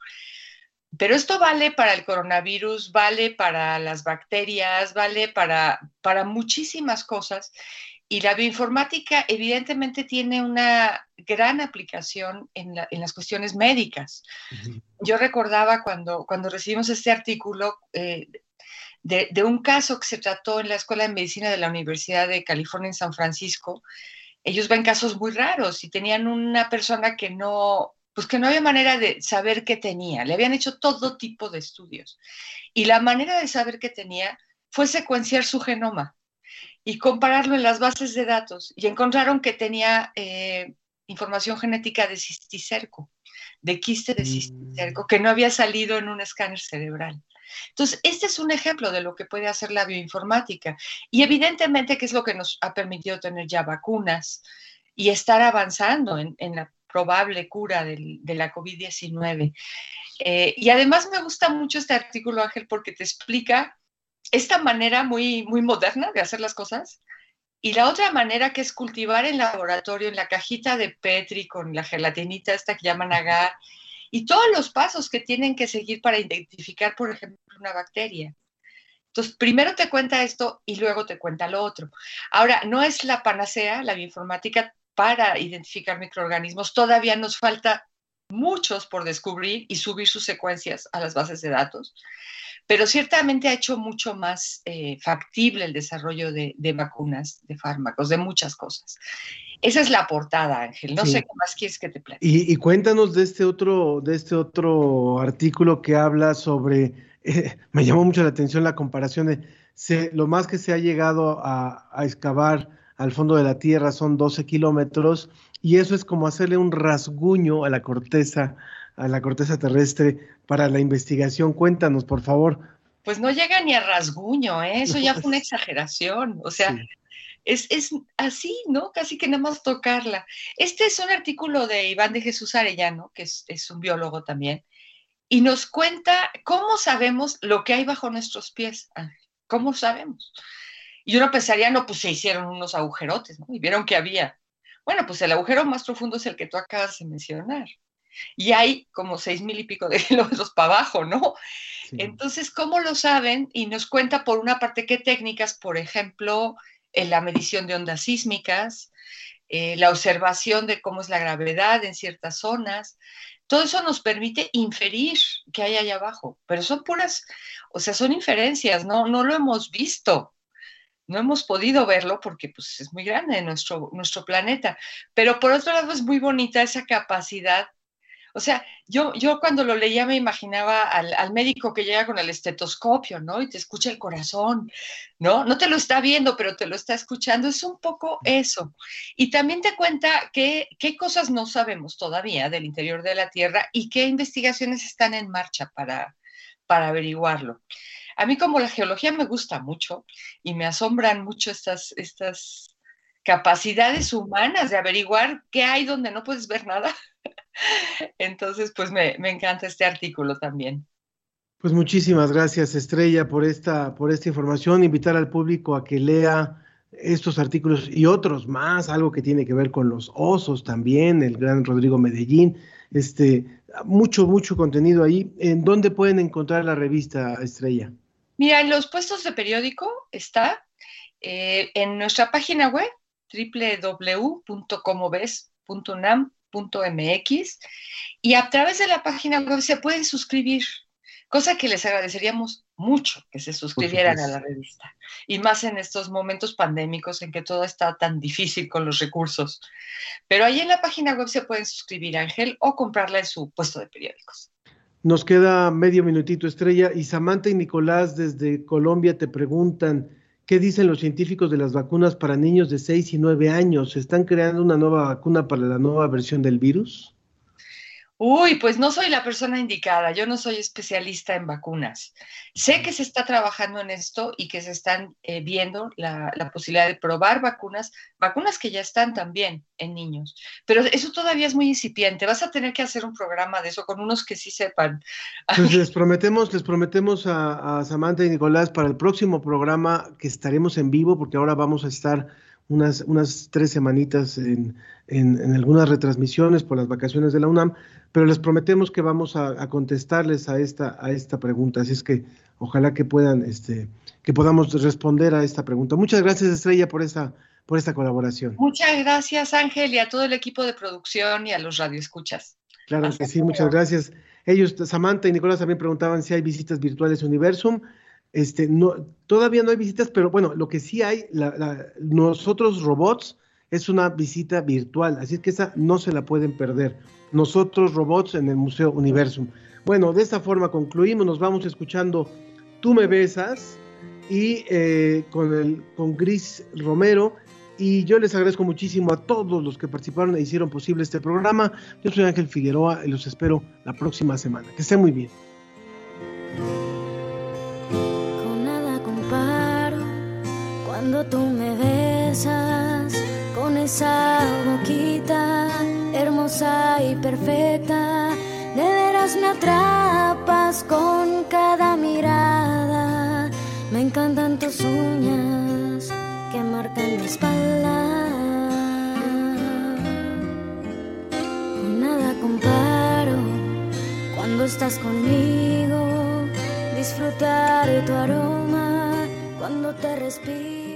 Pero esto vale para el coronavirus, vale para las bacterias, vale para, para muchísimas cosas. Y la bioinformática evidentemente tiene una gran aplicación en, las cuestiones médicas. Yo recordaba cuando, cuando recibimos este artículo, eh, de, un caso que se trató en la Escuela de Medicina de la Universidad de California en San Francisco. Ellos ven casos muy raros y tenían una persona que no, pues que no había manera de saber qué tenía. Le habían hecho todo tipo de estudios. Y la manera de saber qué tenía fue secuenciar su genoma y compararlo en las bases de datos. Y encontraron que tenía eh, información genética de cisticerco, de quiste de cisticerco, mm. que no había salido en un escáner cerebral. Entonces, este es un ejemplo de lo que puede hacer la bioinformática. Y evidentemente que es lo que nos ha permitido tener ya vacunas y estar avanzando en, la probable cura de la COVID-19. Eh, y además me gusta mucho este artículo, Ángel, porque te explica esta manera muy, muy moderna de hacer las cosas y la otra manera que es cultivar en laboratorio, en la cajita de Petri con la gelatinita esta que llaman agar y todos los pasos que tienen que seguir para identificar, por ejemplo, una bacteria. Entonces, primero te cuenta esto y luego te cuenta lo otro. Ahora, no es la panacea, la bioinformática, para identificar microorganismos. Todavía nos falta muchos por descubrir y subir sus secuencias a las bases de datos, pero ciertamente ha hecho mucho más eh, factible el desarrollo de, de, vacunas, de fármacos, de muchas cosas. Esa es la portada, Ángel. No sé qué más quieres que te platique. Y, cuéntanos de este otro, de este otro artículo que habla sobre, eh, <laughs> me llamó mucho la atención la comparación de lo más que se ha llegado a, excavar al fondo de la Tierra son 12 kilómetros y eso es como hacerle un rasguño a la corteza, a la corteza terrestre para la investigación. Cuéntanos, por favor. Pues no llega ni a rasguño, ¿eh? <laughs> eso ya fue una exageración. O sea, es, así, ¿no? Casi que nada más tocarla. Este es un artículo de Iván de Jesús Arellano, que es, un biólogo también, y nos cuenta cómo sabemos lo que hay bajo nuestros pies. ¿Cómo sabemos? Y uno pensaría, no, pues se hicieron unos agujerotes, ¿no? Y vieron que había. Bueno, pues el agujero más profundo es el que tú acabas de mencionar. Y hay como seis mil y pico de <laughs> kilómetros para abajo, ¿no? Entonces, ¿cómo lo saben? Y nos cuenta por una parte qué técnicas, por ejemplo, en la medición de ondas sísmicas, eh, la observación de cómo es la gravedad en ciertas zonas. Todo eso nos permite inferir qué hay allá abajo, pero son puras, o sea, son inferencias, no, no lo hemos visto, no hemos podido verlo porque pues, es muy grande nuestro, nuestro planeta, pero por otro lado es muy bonita esa capacidad o sea, yo, yo cuando lo leía me imaginaba al, médico que llega con el estetoscopio, ¿no? Y te escucha el corazón, ¿no? No te lo está viendo, pero te lo está escuchando. Es un poco eso. Y también te cuenta qué cosas no sabemos todavía del interior de la Tierra y qué investigaciones están en marcha para, para averiguarlo. A mí como la geología me gusta mucho y me asombran mucho estas, estas capacidades humanas de averiguar qué hay donde no puedes ver nada. <laughs> Entonces, pues me, encanta este artículo también. Pues muchísimas gracias, Estrella, por esta, por esta información. Invitar al público a que lea estos artículos y otros más, algo que tiene que ver con los osos también, el gran Rodrigo Medellín, este, mucho, mucho contenido ahí. ¿En dónde pueden encontrar la revista Estrella? Mira, en los puestos de periódico está eh, en nuestra página web www.comoves.unam.mx y a través de la página web se pueden suscribir cosa que les agradeceríamos mucho que se suscribieran a la revista, y más en estos momentos pandémicos en que todo está tan difícil con los recursos. Pero ahí en la página web se pueden suscribir, Ángel, o comprarla en su puesto de periódicos. Nos queda medio minutito, Estrella, y Samantha y Nicolás desde Colombia te preguntan, ¿qué dicen los científicos de las vacunas para niños de 6 y 9 años? ¿Están creando una nueva vacuna para la nueva versión del virus? Uy, pues no soy la persona indicada, yo no soy especialista en vacunas. Sé que se está trabajando en esto y que se están eh, viendo la, posibilidad de probar vacunas, vacunas que ya están también en niños, pero eso todavía es muy incipiente. Vas a tener que hacer un programa de eso con unos que sí sepan. Pues <laughs> les prometemos, les prometemos a, Samantha y Nicolás para el próximo programa que estaremos en vivo, porque ahora vamos a estar unas, unas tres semanitas en, en, algunas retransmisiones por las vacaciones de la UNAM, pero les prometemos que vamos a, contestarles a esta, a esta pregunta. Así es que ojalá que puedan, este, que podamos responder a esta pregunta. Muchas gracias, Estrella, por esta, por esta colaboración. Muchas gracias, Ángel, y a todo el equipo de producción y a los radioescuchas. Claro que sí, muchas gracias. Ellos, Samantha y Nicolás también preguntaban si hay visitas virtuales Universum. Este, todavía no hay visitas, pero bueno, lo que sí hay, nosotros robots, es una visita virtual, así que esa no se la pueden perder. Nosotros robots en el Museo Universum. Bueno, de esta forma concluimos, nos vamos escuchando Tú me besas y eh, con, el, con Gris Romero. Y yo les agradezco muchísimo a todos los que participaron e hicieron posible este programa. Yo soy Ángel Figueroa y los espero la próxima semana. Que estén muy bien. Cuando tú me besas con esa boquita hermosa y perfecta. De veras me atrapas con cada mirada. Me encantan tus uñas que marcan mi espalda. Nada comparo cuando estás conmigo. Disfrutar tu aroma cuando te respiro.